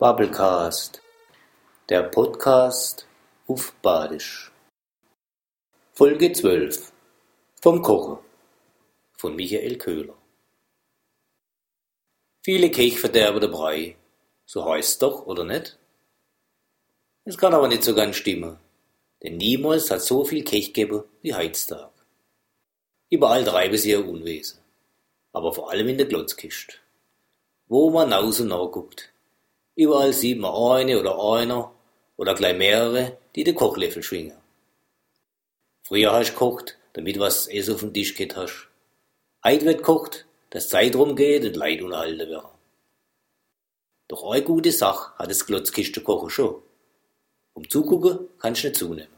Bubblecast, der Podcast auf Badisch. Folge 12 vom Kochen von Michael Köhler. Viele Kech verderben der Brei, so heißt's doch, oder nicht? Es kann aber nicht so ganz stimmen, denn niemals hat so viel Kech gegeben wie heutzutage. Überall treiben sie ihr Unwesen, aber vor allem in der Glotzkiste. Wo man außen nachguckt, Überall sieht man eine oder einer oder gleich mehrere, die den Kochlöffel schwingen. Früher hast du gekocht, damit was essen auf dem Tisch geht hast. Heut wird gekocht, dass Zeit rumgeht und Leid unterhalten werden. Doch eine gute Sache hat das Glotzkiste kochen schon. Um zugucken kannst du nicht zunehmen.